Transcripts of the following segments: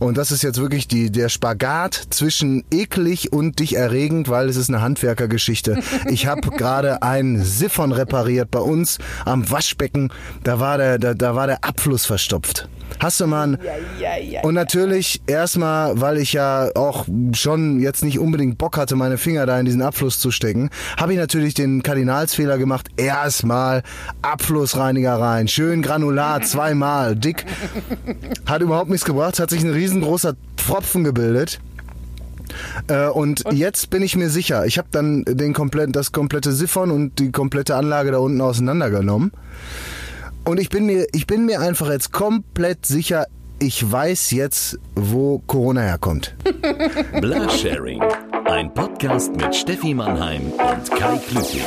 Und das ist jetzt wirklich die, der Spagat zwischen eklig und dich erregend, weil es ist eine Handwerkergeschichte. Ich habe gerade ein Siphon repariert bei uns am Waschbecken. Da war der, da, da war der Abfluss verstopft. Hast du mal. Ja, ja, ja, und natürlich erstmal, weil ich ja auch schon jetzt nicht unbedingt Bock hatte, meine Finger da in diesen Abfluss zu stecken, habe ich natürlich den Kardinalsfehler gemacht. Erstmal Abflussreiniger rein, schön granular, zweimal, dick. Hat überhaupt nichts gebracht, hat sich ein riesengroßer Pfropfen gebildet. Äh, und, und, jetzt bin ich mir sicher, ich habe dann den kompletten, das komplette Siphon und die komplette Anlage da unten auseinandergenommen. Und ich bin mir, ich bin mir einfach jetzt komplett sicher, ich weiß jetzt, wo Corona herkommt. Blasharing, ein Podcast mit Steffi Mannheim und Kai Klüting.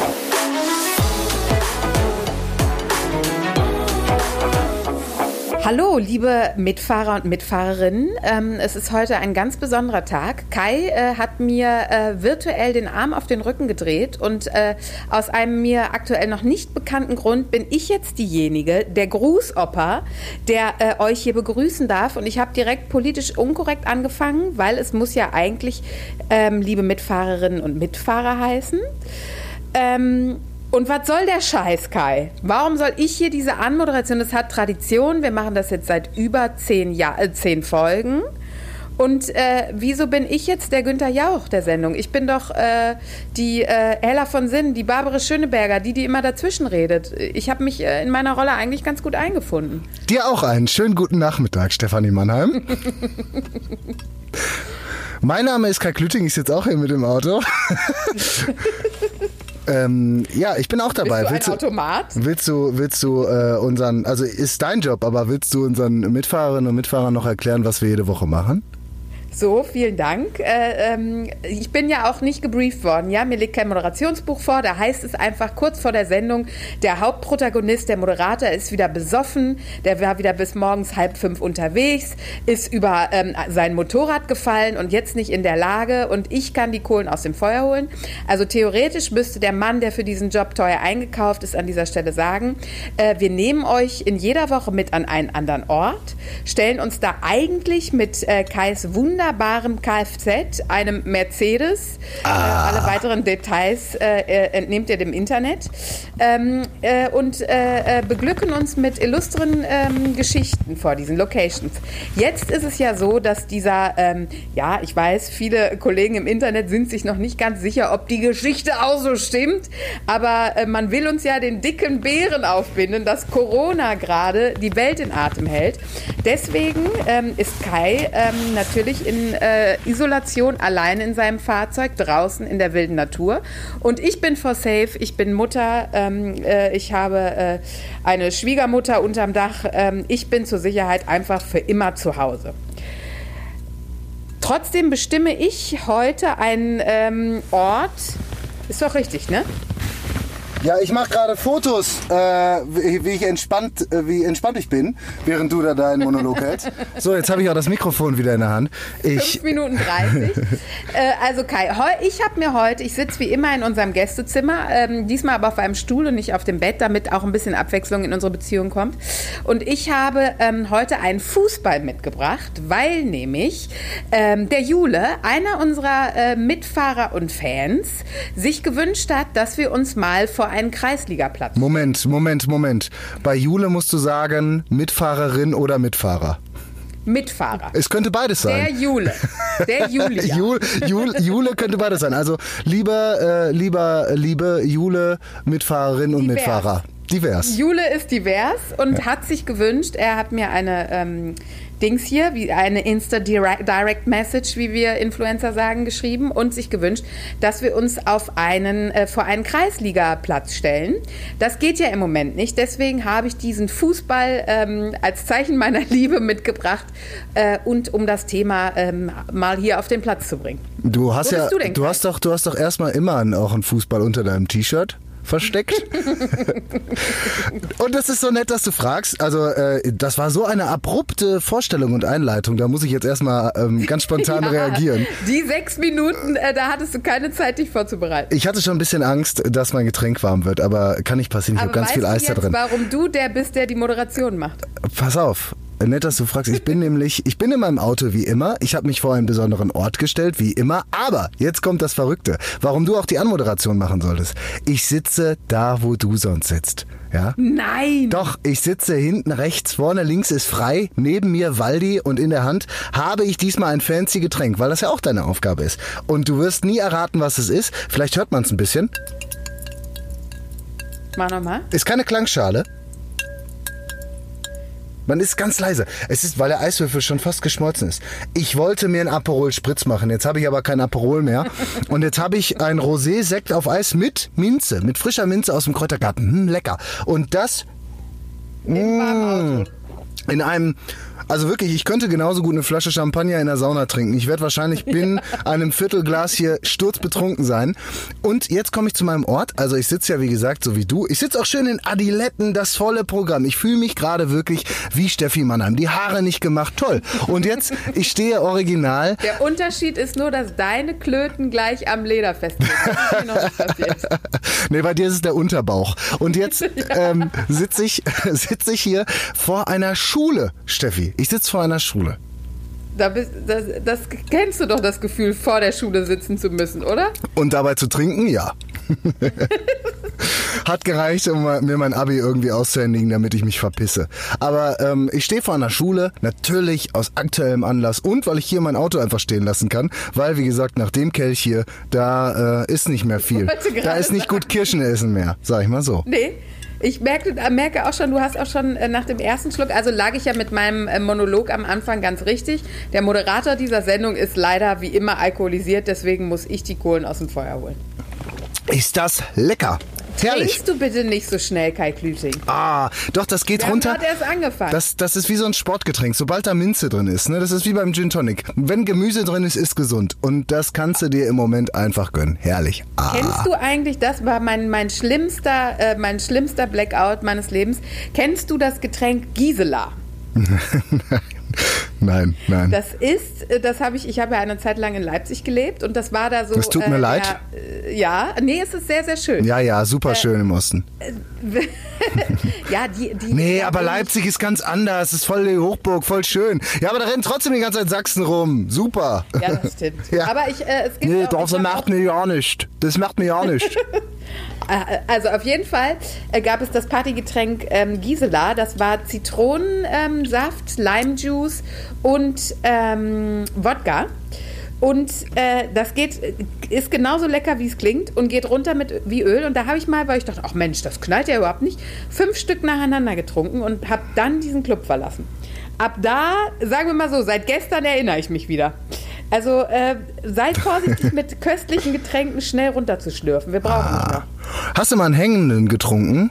Hallo, liebe Mitfahrer und Mitfahrerinnen. Ähm, es ist heute ein ganz besonderer Tag. Kai äh, hat mir äh, virtuell den Arm auf den Rücken gedreht und äh, aus einem mir aktuell noch nicht bekannten Grund bin ich jetzt diejenige, der Grußoper, der euch hier begrüßen darf. Und ich habe direkt politisch unkorrekt angefangen, weil es muss ja eigentlich ähm, liebe Mitfahrerinnen und Mitfahrer heißen. Ähm, und was soll der Scheiß, Kai? Warum soll ich hier diese Anmoderation? Das hat Tradition. Wir machen das jetzt seit über zehn, Jahr, äh, zehn Folgen. Und äh, wieso bin ich jetzt der Günther Jauch der Sendung? Ich bin doch äh, die äh, Ella von Sinn, die Barbara Schöneberger, die, die immer dazwischen redet. Ich habe mich äh, in meiner Rolle eigentlich ganz gut eingefunden. Dir auch einen schönen guten Nachmittag, Stefanie Mannheim. mein Name ist Kai Klüting, ist jetzt auch hier mit dem Auto. Ähm, ja, ich bin auch dabei. Bist du willst ein Automat? willst du, willst du äh, unseren, also ist dein Job, aber willst du unseren Mitfahrerinnen und Mitfahrern noch erklären, was wir jede Woche machen? So, vielen Dank. Äh, ähm, ich bin ja auch nicht gebrieft worden. Ja, mir liegt kein Moderationsbuch vor. Da heißt es einfach kurz vor der Sendung, der Hauptprotagonist, der Moderator, ist wieder besoffen. Der war wieder bis morgens halb fünf unterwegs, ist über ähm, sein Motorrad gefallen und jetzt nicht in der Lage. Und ich kann die Kohlen aus dem Feuer holen. Also theoretisch müsste der Mann, der für diesen Job teuer eingekauft ist, an dieser Stelle sagen, äh, wir nehmen euch in jeder Woche mit an einen anderen Ort, stellen uns da eigentlich mit äh, Kais Wunder wunderbarem Kfz, einem Mercedes. Äh, ah. Äh, alle weiteren Details äh, äh, entnehmt ihr dem Internet. Ähm, äh, und äh, beglücken uns mit illustren ähm, Geschichten vor diesen Locations. Jetzt ist es ja so, dass dieser, ähm, ja, ich weiß, viele Kollegen im Internet sind sich noch nicht ganz sicher, ob die Geschichte auch so stimmt, aber man will uns ja den dicken Bären aufbinden, dass Corona gerade die Welt in Atem hält. Deswegen ähm, ist Kai ähm, natürlich in äh, Isolation allein in seinem Fahrzeug draußen in der wilden Natur. Und ich bin for safe, ich bin Mutter, ähm, äh, ich habe äh, eine Schwiegermutter unterm Dach. Ähm, ich bin zur Sicherheit einfach für immer zu Hause. Trotzdem bestimme ich heute einen ähm, Ort. Ist doch richtig, ne? Ja, ich mache gerade Fotos, äh, wie, wie, ich entspannt, äh, wie entspannt ich bin, während du da deinen Monolog hältst. So, jetzt habe ich auch das Mikrofon wieder in der Hand. Ich 5 Minuten 30. äh, also Kai, ich habe mir heute, ich sitze wie immer in unserem Gästezimmer, ähm, diesmal aber auf einem Stuhl und nicht auf dem Bett, damit auch ein bisschen Abwechslung in unsere Beziehung kommt. Und ich habe ähm, heute einen Fußball mitgebracht, weil nämlich ähm, der Jule, einer unserer äh, Mitfahrer und Fans, sich gewünscht hat, dass wir uns mal vor einen Kreisligaplatz. Moment, Moment, Moment. Bei Jule musst du sagen, Mitfahrerin oder Mitfahrer. Mitfahrer. Es könnte beides sein. Der Jule. Der Julia. Jule, Jule, Jule könnte beides sein. Also lieber, äh, lieber, liebe Jule, Mitfahrerin und divers. Mitfahrer. Divers. Jule ist divers und ja. hat sich gewünscht, er hat mir eine ähm, Dings hier, wie eine Insta-Direct Message, wie wir Influencer sagen, geschrieben und sich gewünscht, dass wir uns auf einen, äh, vor einen Kreisligaplatz stellen. Das geht ja im Moment nicht. Deswegen habe ich diesen Fußball ähm, als Zeichen meiner Liebe mitgebracht äh, und um das Thema ähm, mal hier auf den Platz zu bringen. Du hast ja, du, du hast doch, du hast doch erstmal immer auch einen Fußball unter deinem T-Shirt versteckt. und es ist so nett, dass du fragst. Also, äh, das war so eine abrupte Vorstellung und Einleitung. Da muss ich jetzt erstmal ähm, ganz spontan ja, reagieren. Die sechs Minuten, äh, da hattest du keine Zeit, dich vorzubereiten. Ich hatte schon ein bisschen Angst, dass mein Getränk warm wird, aber kann nicht passieren. Ich habe ganz viel Eis da drin. Warum du der bist, der die Moderation macht? Pass auf nett, dass du fragst. Ich bin nämlich, ich bin in meinem Auto wie immer. Ich habe mich vor einen besonderen Ort gestellt, wie immer. Aber jetzt kommt das Verrückte. Warum du auch die Anmoderation machen solltest. Ich sitze da, wo du sonst sitzt. Ja? Nein! Doch, ich sitze hinten rechts, vorne links ist frei, neben mir Waldi und in der Hand habe ich diesmal ein fancy Getränk, weil das ja auch deine Aufgabe ist. Und du wirst nie erraten, was es ist. Vielleicht hört man es ein bisschen. Mach nochmal. Ist keine Klangschale. Man ist ganz leise. Es ist, weil der Eiswürfel schon fast geschmolzen ist. Ich wollte mir einen Aperol Spritz machen. Jetzt habe ich aber kein Aperol mehr. Und jetzt habe ich ein Rosé-Sekt auf Eis mit Minze, mit frischer Minze aus dem Kräutergarten. Hm, lecker. Und das Im warmen Auto. in einem, also wirklich, ich könnte genauso gut eine Flasche Champagner in der Sauna trinken. Ich werde wahrscheinlich binnen einem Viertelglas hier sturzbetrunken sein. Und jetzt komme ich zu meinem Ort. Also ich sitze ja, wie gesagt, so wie du. Ich sitze auch schön in Adiletten, das volle Programm. Ich fühle mich gerade wirklich wie Steffi Mannheim. Die Haare nicht gemacht, toll. Und jetzt, ich stehe original Der Unterschied ist nur, dass deine Klöten gleich am Leder passiert. nee, bei dir ist es der Unterbauch. Und jetzt ähm, sitze ich, sitz ich hier vor einer Schule, Steffi. Ich sitze vor einer Schule. Da bist, das, das kennst du doch das Gefühl, vor der Schule sitzen zu müssen, oder? Und dabei zu trinken, ja. Hat gereicht, um mir mein Abi irgendwie auszuhändigen, damit ich mich verpisse. Aber ähm, ich stehe vor einer Schule, natürlich aus aktuellem Anlass und weil ich hier mein Auto einfach stehen lassen kann, weil, wie gesagt, nach dem Kelch hier, da äh, ist nicht mehr viel. Da ist nicht gut Kirschen essen mehr, sag ich mal so. Nee. Ich merke, äh, merke auch schon, du hast auch schon äh, nach dem ersten Schluck, also lag ich ja mit meinem äh, Monolog am Anfang ganz richtig. Der Moderator dieser Sendung ist leider wie immer alkoholisiert, deswegen muss ich die Kohlen aus dem Feuer holen. Ist das lecker? Herrlich. Trinkst du bitte nicht so schnell, Kai Klüting. Ah, doch, das geht Wir haben runter. gerade erst angefangen. Das, das ist wie so ein Sportgetränk, sobald da Minze drin ist. Ne? Das ist wie beim Gin Tonic. Wenn Gemüse drin ist, ist gesund. Und das kannst du dir im Moment einfach gönnen. Herrlich. Ah. Kennst du eigentlich, das war mein, mein, schlimmster, äh, mein schlimmster Blackout meines Lebens, kennst du das Getränk Gisela? Nein, nein. Das ist, äh, das habe ich, ich habe ja eine Zeit lang in Leipzig gelebt und das war da so. Das tut mir äh, leid. Der, äh, ja, nee, es ist sehr, sehr schön. ja, ja, super schön im Osten. ja, die, die. Nee, aber Leipzig ist ganz anders. ist voll die Hochburg, voll schön. Ja, aber da rennen trotzdem die ganze Zeit Sachsen rum. Super. Ja, das stimmt. Ja. Aber ich, äh, es gibt Nee, auch, das macht mir ja nicht. Das macht mir ja nicht. Äh, Also auf jeden Fall äh, gab es das Partygetränk ähm, Gisela. Das war Zitronensaft, ähm, Limejuice und ähm, Wodka. Und äh, das geht, ist genauso lecker, wie es klingt und geht runter mit wie Öl. Und da habe ich mal, weil ich dachte, ach Mensch, das knallt ja überhaupt nicht, fünf Stück nacheinander getrunken und habe dann diesen Club verlassen. Ab da, sagen wir mal so, seit gestern erinnere ich mich wieder. Also äh, seid vorsichtig mit köstlichen Getränken schnell runterzuschlürfen. Wir brauchen Ah. Hast du mal einen Hängenden getrunken?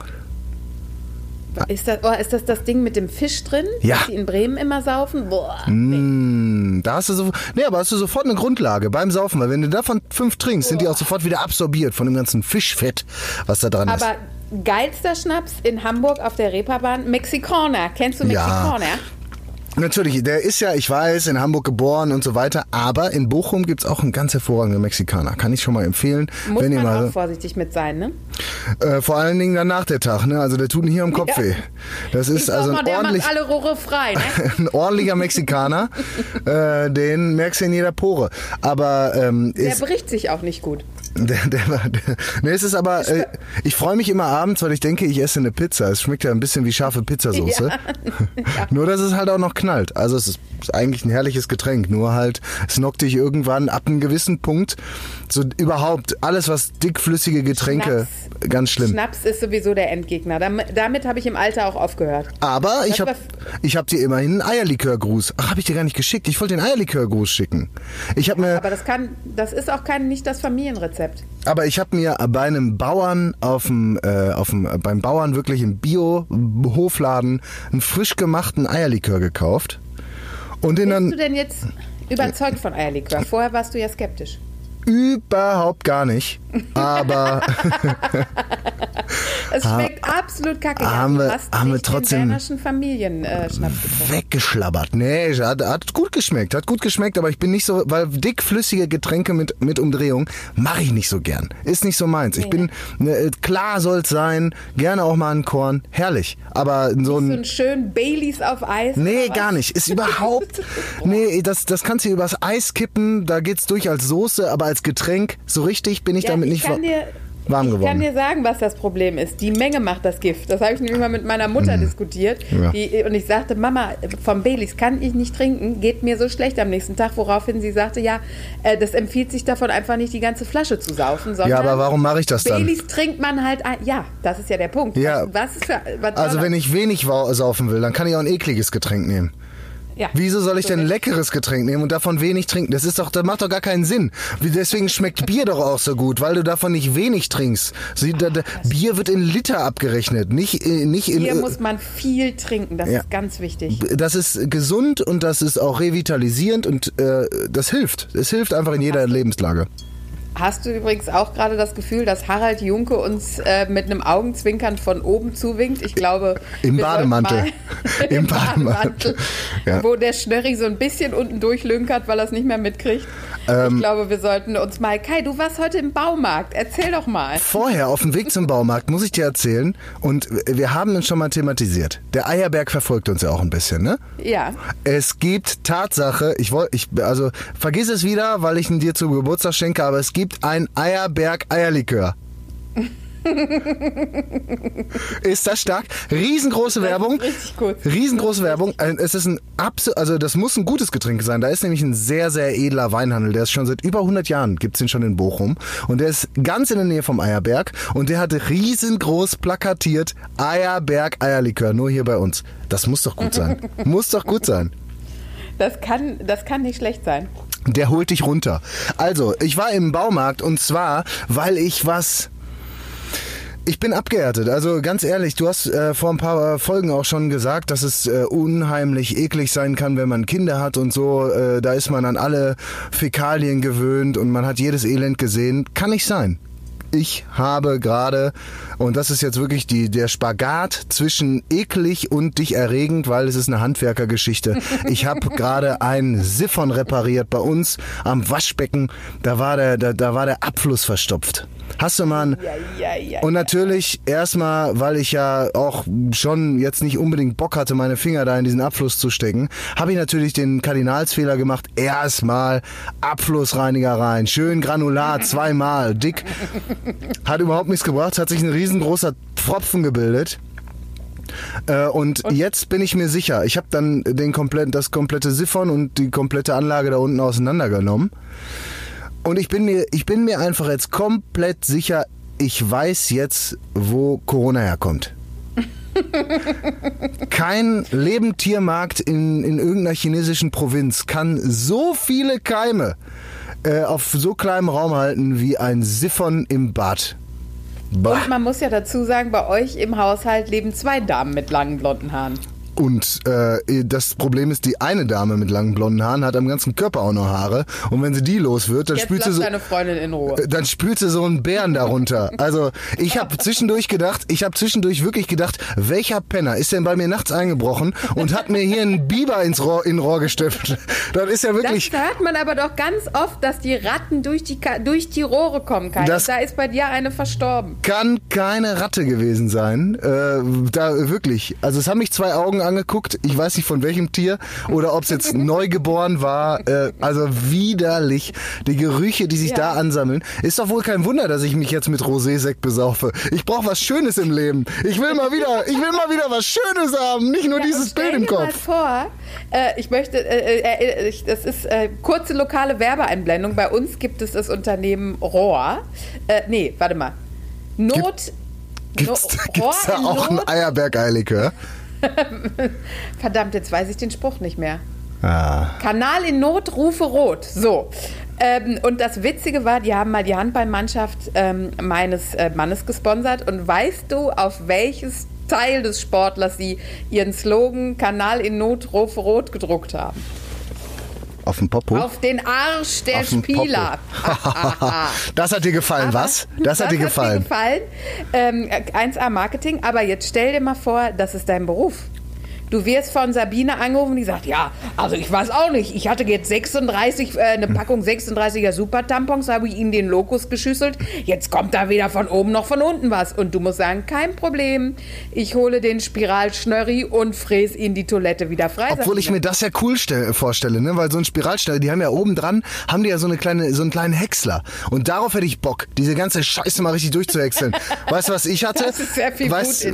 Ist das, oh, ist das das Ding mit dem Fisch drin, Ja. das die in Bremen immer saufen? Boah. Mm, da hast du so, nee, aber hast du sofort eine Grundlage beim Saufen, weil wenn du davon fünf trinkst, sind die auch sofort wieder absorbiert von dem ganzen Fischfett, was da dran ist. Aber geilster Schnaps in Hamburg auf der Reeperbahn, Mexikaner. Kennst du Ja. Natürlich, der ist ja, ich weiß, in Hamburg geboren und so weiter, aber in Bochum gibt's auch einen ganz hervorragenden Mexikaner. Kann ich schon mal empfehlen. Muss wenn ihr man mal, auch vorsichtig mit sein, ne? äh, vor allen Dingen danach der Tag, ne? Also der tut hier am Kopf Ja. weh. Das ist Ich also mal, ein, der ordentlich, macht alle Rohre frei, ne? ein ordentlicher Mexikaner. äh, den merkst du in jeder Pore. Aber ähm, Der bricht sich auch nicht gut. Der, der, war- der, nee, es ist aber, äh, ich freue mich immer abends, weil ich denke, ich esse eine Pizza. Es schmeckt ja ein bisschen wie scharfe Pizzasauce. Nur, dass es halt auch noch knallt. Also es ist eigentlich ein herrliches Getränk. Nur halt, es knockt dich irgendwann ab einem gewissen Punkt. So überhaupt, alles was dickflüssige Getränke, ganz schlimm. Schnaps ist sowieso der Endgegner. Damit, damit habe ich im Alter auch aufgehört. Aber ich Das habe war- ich hab dir immerhin einen Eierlikörgruß. Ach, habe ich dir gar nicht geschickt. Ich wollte den Eierlikörgruß schicken. Ich habe mir Aber das kann, das ist auch kein, nicht das Familienrezept. Aber ich habe mir bei einem Bauern auf dem, äh, auf dem, beim Bauern wirklich im Bio-Hofladen einen frisch gemachten Eierlikör gekauft. Und den Bist dann du denn jetzt überzeugt von Eierlikör? Vorher warst du ja skeptisch. Überhaupt gar nicht. Aber Es schmeckt absolut kacke. haben du wir- haben wir trotzdem- Familienschnaps getrunken. Weggeschlabbert. Nee, hat, hat gut geschmeckt, hat gut geschmeckt, aber ich bin nicht so, weil dickflüssige Getränke mit, mit Umdrehung mache ich nicht so gern. Ist nicht so meins. Ich bin, ne, klar soll's sein, gerne auch mal ein Korn, herrlich. Aber so So ein, ein schön Baileys auf Eis. Nee, gar nicht. Ist überhaupt. Nee, das, das kannst du übers Eis kippen, da geht's durch als Soße, aber als Getränk, so richtig bin ich Ja, damit ich nicht kann dir, warm Ich kann geworden. dir sagen, was das Problem ist. Die Menge macht das Gift. Das habe ich nämlich mal mit meiner Mutter diskutiert. Mhm. Ja. Die, und ich sagte, Mama, vom Baileys kann ich nicht trinken, geht mir so schlecht am nächsten Tag. Woraufhin sie sagte, ja, äh, das empfiehlt sich davon einfach nicht die ganze Flasche zu saufen. Sondern Ja, aber warum mache ich das dann? Baileys trinkt man halt, ein, ja, das ist ja der Punkt. Ja. Was, was für, was Also wenn ich wenig saufen will, dann kann ich auch ein ekliges Getränk nehmen. Ja. Wieso soll ich denn ein leckeres Getränk nehmen und davon wenig trinken? Das ist doch, das macht doch gar keinen Sinn. Deswegen schmeckt Bier doch auch so gut, weil du davon nicht wenig trinkst. Sie, da, da, Bier wird in Liter abgerechnet, nicht, äh, nicht in. Hier äh, muss man viel trinken, das Ja. ist ganz wichtig. das ist gesund und das ist auch revitalisierend und äh, das hilft. Es hilft einfach in jeder Lebenslage. Hast du übrigens auch gerade das Gefühl, dass Harald Junke uns äh, mit einem Augenzwinkern von oben zuwinkt? Ich glaube, Im Bademantel. Im. Bademantel, Ja. wo der Schnörri so ein bisschen unten durchlünkert, weil er es nicht mehr mitkriegt. Ähm. ich glaube, wir sollten uns mal. Kai, du warst heute im Baumarkt. Erzähl doch mal. Vorher auf dem Weg zum Baumarkt muss ich dir erzählen und wir haben es schon mal thematisiert. Der Eierberg verfolgt uns ja auch ein bisschen, ne? Ja. Es gibt Tatsache, ich wollte, ich, also vergiss es wieder, weil ich ihn dir zum Geburtstag schenke, aber es gibt ein Eierberg Eierlikör. ist das stark? Riesengroße Werbung. richtig gut. Riesengroße Werbung. Äh, Es ist ein absolut, also das muss ein gutes Getränk sein. Da ist nämlich ein sehr, sehr edler Weinhandel. Der ist schon seit über 100 Jahren, gibt's den schon in Bochum. Und der ist ganz in der Nähe vom Eierberg. Und der hat riesengroß plakatiert Eierberg Eierlikör. Nur hier bei uns. Das muss doch gut sein. muss doch gut sein. Das kann, das kann nicht schlecht sein. Der holt dich runter. Also, ich war im Baumarkt und zwar, weil ich was. Ich bin abgehärtet. Also ganz ehrlich, du hast äh, vor ein paar äh, Folgen auch schon gesagt, dass es äh, unheimlich eklig sein kann, wenn man Kinder hat und so. Äh, da ist man an alle Fäkalien gewöhnt und man hat jedes Elend gesehen. Kann nicht sein. Ich habe gerade, und das ist jetzt wirklich die, der Spagat zwischen eklig und dich erregend, weil es ist eine Handwerkergeschichte. Ich habe gerade ein Siphon repariert bei uns am Waschbecken. Da war der, da, da war der Abfluss verstopft. Hast du mal ein, Ja, ja, ja. und natürlich erstmal, weil ich ja auch schon jetzt nicht unbedingt Bock hatte, meine Finger da in diesen Abfluss zu stecken, habe ich natürlich den Kardinalsfehler gemacht. Erstmal Abflussreiniger rein, schön granular, zweimal, dick. Hat überhaupt nichts gebracht, hat sich ein riesengroßer Pfropfen gebildet. Äh, und, jetzt bin ich mir sicher, ich habe dann den kompletten, das komplette Siphon und die komplette Anlage da unten auseinandergenommen. Und ich bin mir, ich bin mir einfach jetzt komplett sicher, ich weiß jetzt, wo Corona herkommt. Kein Lebendtiermarkt in, in irgendeiner chinesischen Provinz kann so viele Keime äh, auf so kleinem Raum halten wie ein Siphon im Bad. Bah. Und man muss ja dazu sagen, bei euch im Haushalt leben zwei Damen mit langen blonden Haaren. Und äh, das Problem ist, die eine Dame mit langen blonden Haaren hat am ganzen Körper auch noch Haare. Und wenn sie die los wird, dann Jetzt spült sie so. deine Freundin in Ruhe. Dann spült sie so einen Bären darunter. Also ich habe zwischendurch gedacht, ich habe zwischendurch wirklich gedacht, welcher Penner ist denn bei mir nachts eingebrochen und hat mir hier einen Biber ins Rohr, in Rohr gestöpft. Das ist ja Das wirklich. hört man aber doch ganz oft, dass die Ratten durch die, durch die Rohre kommen können. Das- Da ist bei dir eine verstorben. Kann keine Ratte gewesen sein. Äh, da wirklich. Also es haben mich zwei Augen angeguckt. Ich weiß nicht von welchem Tier oder ob es jetzt neugeboren war. Äh, also widerlich. Die Gerüche, die sich Ja. da ansammeln. Ist doch wohl kein Wunder, dass ich mich jetzt mit Rosé-Sekt besaufe. Ich brauche was Schönes im Leben. Ich will mal wieder, ich will mal wieder was Schönes haben. Nicht nur Ja, dieses stell Bild im dir mal Kopf. vor, äh, ich möchte, äh, äh, ich, das ist äh, kurze lokale Werbeeinblendung. Bei uns gibt es das Unternehmen Rohr. Äh, nee, warte mal. Not. Gibt's, No- gibt's da auch ein? Eierberg-Eilikör? Verdammt, jetzt weiß ich den Spruch nicht mehr. Ah. Kanal in Not, rufe rot. So. Ähm, und das Witzige war, die haben mal die Handballmannschaft ähm, meines äh, Mannes gesponsert. Und weißt du, auf welches Teil des Sportlers sie ihren Slogan Kanal in Not, rufe rot gedruckt haben? Auf dem Popo? Auf den Arsch der Auf Spieler. Das hat dir gefallen, Aber was? Das hat dir gefallen. Hat mir gefallen. Ähm, 1A Marketing, aber jetzt stell dir mal vor, das ist dein Beruf. Du wirst von Sabine angerufen, die sagt, ja, also ich weiß auch nicht, ich hatte jetzt 36, äh, eine Packung 36er Super-Tampons, habe ich ihnen den Lokus geschüsselt, jetzt kommt da weder von oben noch von unten was. Und du musst sagen, kein Problem, ich hole den Spiralschnörri und fräs ihnen die Toilette wieder frei. Obwohl ich mir das ja cool stell, vorstelle, ne? weil so ein Spiralschnörri, die haben ja oben dran, haben die ja so, eine kleine, so einen kleinen Häcksler. Und darauf hätte ich Bock, diese ganze Scheiße mal richtig durchzuhäckseln. weißt du, was ich hatte? Das ist sehr viel weißt,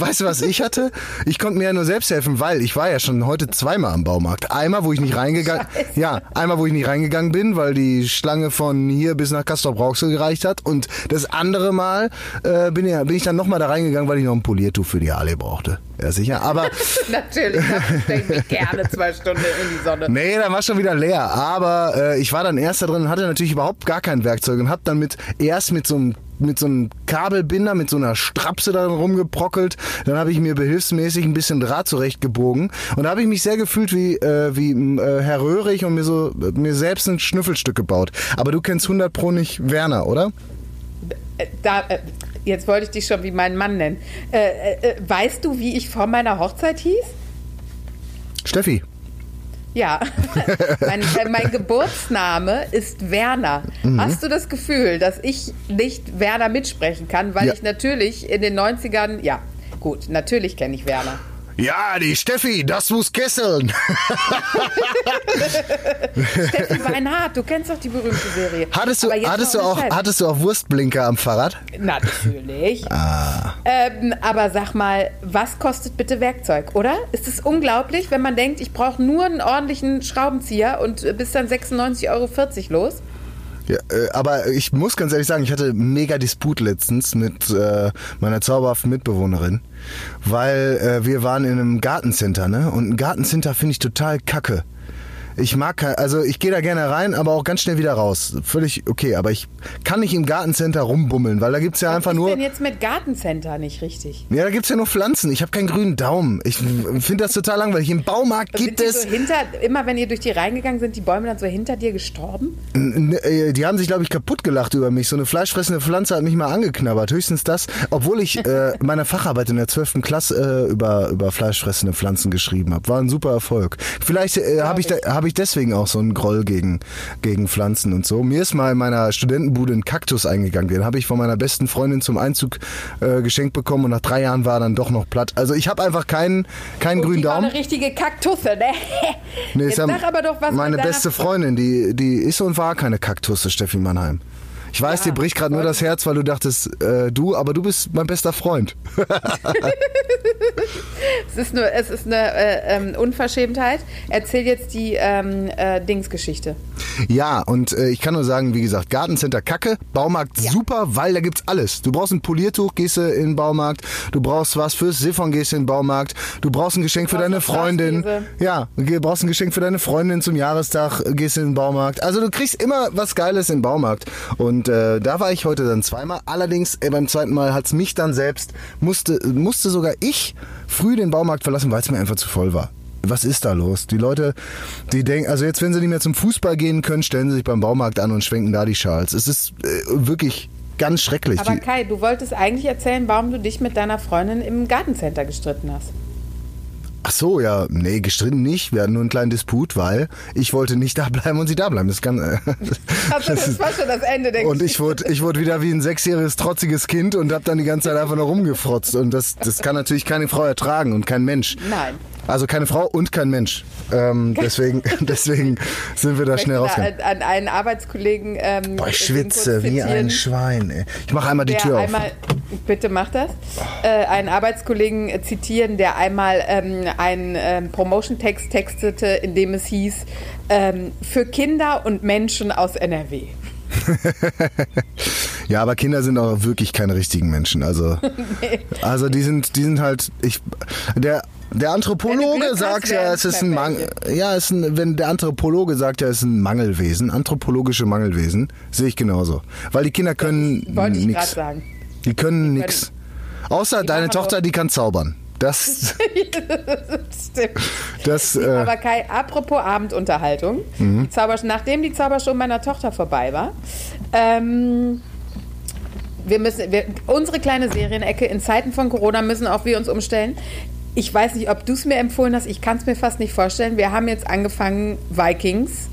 weißt du, was ich hatte? Ich konnte mir ja nur selbst helfen, weil ich war ja schon heute zweimal am Baumarkt. Einmal, wo ich nicht reingegangen, ja, einmal, wo ich nicht reingegangen bin, weil die Schlange von hier bis nach Castrop Rauxel gereicht hat. Und das andere Mal äh, bin, ja, bin ich dann nochmal da reingegangen, weil ich noch ein Poliertuch für die Harley brauchte. Ja, sicher. Aber Natürlich, ich mich gerne zwei Stunden in die Sonne. Nee, da war schon wieder leer. Aber äh, ich war dann erst da drin und hatte natürlich überhaupt gar kein Werkzeug und hab dann mit erst mit so einem mit so einem Kabelbinder, mit so einer Strapse darin rumgeprockelt. Dann habe ich mir behilfsmäßig ein bisschen Draht zurechtgebogen. Und da habe ich mich sehr gefühlt wie, äh, wie äh, Herr Röhrig und mir so mir selbst ein Schnüffelstück gebaut. Aber du kennst 100 Pro nicht Werner, oder? Äh, Da, äh, jetzt wollte ich dich schon wie meinen Mann nennen. Äh, weißt du, wie ich vor meiner Hochzeit hieß? Steffi. Ja, mein, äh, mein Geburtsname ist Werner. Mhm. Hast du das Gefühl, dass ich nicht Werner mitsprechen kann, weil Ja. ich natürlich in den 90ern, ja, gut, natürlich kenne ich Werner. Ja, die Steffi, das muss kesseln. Steffi Weinhardt, du kennst doch die berühmte Serie. Hattest du, hattest, du auch, hattest du auch Wurstblinker am Fahrrad? Natürlich. Ah. Ähm, aber sag mal, was kostet bitte Werkzeug, oder? Ist es unglaublich, wenn man denkt, ich brauche nur einen ordentlichen Schraubenzieher und äh, bis dann 96,40 Euro los? Ja, äh, aber ich muss ganz ehrlich sagen, ich hatte mega Disput letztens mit äh, meiner zauberhaften Mitbewohnerin, weil äh, wir waren in einem Gartencenter, ne? Und ein Gartencenter finde ich total kacke. Ich mag, kein- also ich gehe da gerne rein, aber auch ganz schnell wieder raus. Völlig okay, aber ich kann nicht im Gartencenter rumbummeln, weil da gibt's ja einfach Was ist nur... denn jetzt mit Gartencenter nicht richtig? Ja, da gibt's ja nur Pflanzen. Ich habe keinen grünen Daumen. Ich finde das total langweilig. Im Baumarkt gibt sind es... so hinter, immer wenn ihr durch die reingegangen sind, die Bäume dann so hinter dir gestorben? Äh, Die haben sich, glaube ich, kaputt gelacht über mich. So eine fleischfressende Pflanze hat mich mal angeknabbert. Höchstens das, obwohl ich äh, meine Facharbeit in der 12. Klasse äh, über, über fleischfressende Pflanzen geschrieben habe. War ein super Erfolg. Vielleicht äh, habe ich, da- hab ich deswegen auch so einen Groll gegen, gegen Pflanzen und so. Mir ist mal in meiner Studentenbude ein Kaktus eingegangen. Den habe ich von meiner besten Freundin zum Einzug äh, geschenkt bekommen und nach drei Jahren war er dann doch noch platt. Also ich habe einfach keinen, keinen Und grünen die war Daumen. eine richtige Kaktusse, ne? Nee, Jetzt sag aber doch was meine beste Freundin, die, die ist und war keine Kaktusse, Steffi Mannheim. Ich weiß, Ja, dir bricht gerade nur das Herz, weil du dachtest, äh, du, aber du bist mein bester Freund. Es ist, nur, es ist eine äh, ähm, Unverschämtheit. Erzähl jetzt die ähm, äh, Dingsgeschichte. ja, und äh, ich kann nur sagen, wie gesagt, Gartencenter Kacke, Baumarkt super, weil da gibt's alles. Du brauchst ein Poliertuch, gehst du in den Baumarkt. Du brauchst was fürs Siphon, gehst du in den Baumarkt. Du brauchst ein Geschenk für deine Freundin. Ja, du brauchst ein Geschenk für deine Freundin zum Jahrestag, gehst in den Baumarkt. Also du kriegst immer was Geiles im Baumarkt. Und äh, da war ich heute dann zweimal. Allerdings äh, beim zweiten Mal hat's mich dann selbst, musste, musste sogar ich früh den Baumarkt verlassen, weil es mir einfach zu voll war. Was ist da los? Die Leute, die denken, also jetzt, wenn sie nicht mehr zum Fußball gehen können, stellen sie sich beim Baumarkt an und schwenken da die Schals. Es ist äh, wirklich ganz schrecklich. Aber Kai, du wolltest eigentlich erzählen, warum du dich mit deiner Freundin im Gartencenter gestritten hast. Ach so, ja, nee, gestritten nicht. Wir hatten nur einen kleinen Disput, weil ich wollte nicht da bleiben und sie da bleiben. Das kann. Äh, Also das war schon das Ende der Und ich wurde, ich wurde wieder wie ein sechsjähriges, trotziges Kind und habe dann die ganze Zeit einfach nur rumgefrotzt. Und das, das kann natürlich keine Frau ertragen und kein Mensch. Nein. Also keine Frau und kein Mensch. Ähm, deswegen, deswegen sind wir da Ich schnell rausgegangen. da an, einen Arbeitskollegen. Ähm, Boah, ich schwitze wie ein Schwein. Ey. Ich mache einmal die Tür auf. einmal, bitte mach das, äh, einen Arbeitskollegen zitieren, der einmal ähm, einen ähm, Promotion-Text textete, in dem es hieß, ähm, für Kinder und Menschen aus NRW. Ja, aber Kinder sind auch wirklich keine richtigen Menschen. Also, also die sind, die sind halt. Ich, der der Anthropologe Glück hast, sagt ja, es ist ein Mangel. Ja, es ist ein, wenn der Anthropologe sagt ja, es ist ein Mangelwesen, anthropologische Mangelwesen, sehe ich genauso. Weil die Kinder können sagen. Die können nix. Außer deine Tochter, die kann zaubern. Das, Stimmt. das, äh, Aber Kai, apropos Abendunterhaltung, Mhm. die nachdem die Zaubershow meiner Tochter vorbei war, ähm, wir müssen, wir, unsere kleine Serienecke in Zeiten von Corona müssen auch wir uns umstellen. Ich weiß nicht, ob du es mir empfohlen hast, ich kann es mir fast nicht vorstellen. Wir haben jetzt angefangen, Vikings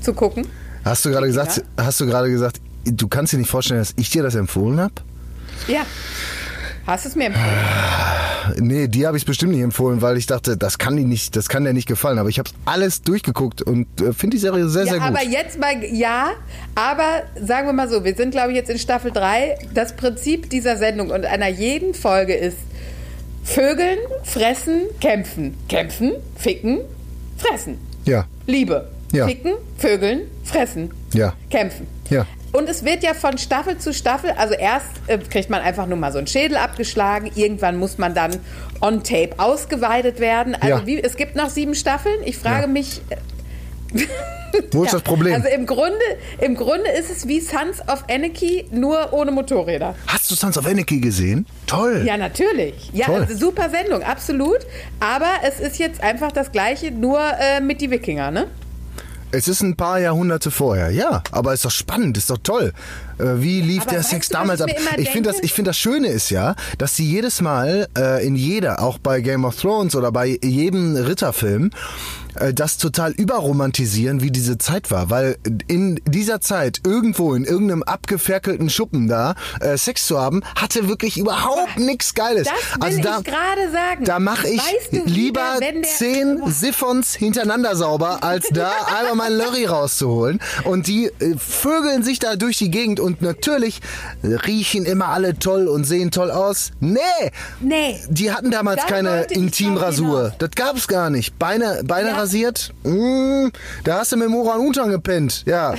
zu gucken. hast du gerade gesagt, hast du gerade gesagt, du kannst dir nicht vorstellen, dass ich dir das empfohlen habe? Ja. Hast du es mir empfohlen? Nee, die habe ich bestimmt nicht empfohlen, weil ich dachte, das kann die nicht, das kann dir nicht gefallen. Aber ich habe alles durchgeguckt und äh, finde die Serie sehr, Ja, sehr gut. aber jetzt mal, ja, aber sagen wir mal so, wir sind, glaube ich, jetzt in Staffel 3. Das Prinzip dieser Sendung und einer jeden Folge ist Vögeln, fressen, kämpfen. Kämpfen, ficken, fressen. ja, Liebe. Ja. Ficken, Vögeln, fressen. ja, Kämpfen. ja. Und es wird ja von Staffel zu Staffel, also erst äh, kriegt man einfach nur mal so einen Schädel abgeschlagen, irgendwann muss man dann on tape ausgeweidet werden. Also Ja. wie, es gibt noch sieben Staffeln. Ich frage Ja. mich, Wo ist ja, das Problem? Also im Grunde, im Grunde ist es wie Sons of Anarchy, nur ohne Motorräder. Hast du Sons of Anarchy gesehen? Toll. Ja, natürlich. Ja, Toll. also super Sendung, absolut. Aber es ist jetzt einfach das Gleiche, nur äh, mit die Wikinger, ne? Es ist ein paar Jahrhunderte vorher, ja. Aber ist doch spannend, ist doch toll. Äh, Wie lief Aber der Sex du, damals ab? Ich finde das, ich finde das Schöne ist ja, dass sie jedes Mal äh, in jeder, auch bei Game of Thrones oder bei jedem Ritterfilm, äh, das total überromantisieren, wie diese Zeit war. Weil in dieser Zeit irgendwo in irgendeinem abgeferkelten Schuppen da äh, Sex zu haben, hatte wirklich überhaupt nichts Geiles. Das will also da, ich gerade sagen. da mache ich Weißt du, lieber der- wenn der- zehn. Siphons hintereinander sauber, als da einmal mein Lorry rauszuholen. Und die äh, vögeln sich da durch die Gegend und natürlich riechen immer alle toll und sehen toll aus. Nee! Nee. Die hatten damals Da keine Intimrasur. Das gab's gar nicht. Beine, Beine Ja. Rasiert? Mm, da hast du mit dem Orang-Utan gepennt. Ja,